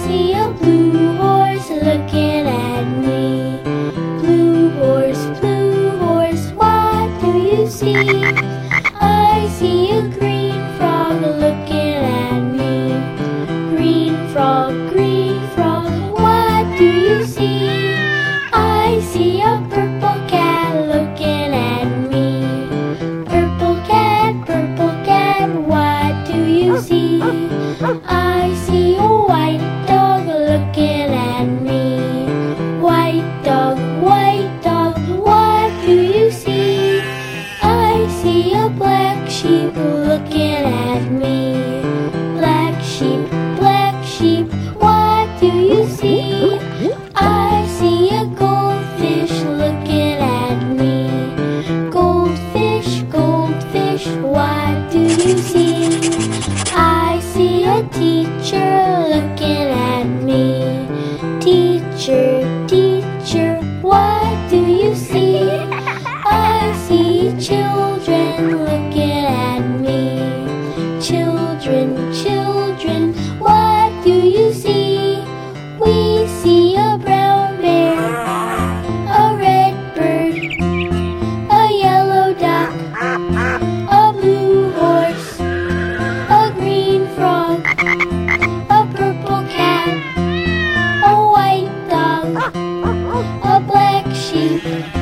I see a blue horse looking at me. Blue horse, blue horse, what do you see? I see a green frog looking at me. Green frog, green frog, what do you see? I see a purple cat looking at me. Purple cat, purple cat, what do you see? I see Teacher, teacher, what do you see? I see children looking at me. Children a black sheep.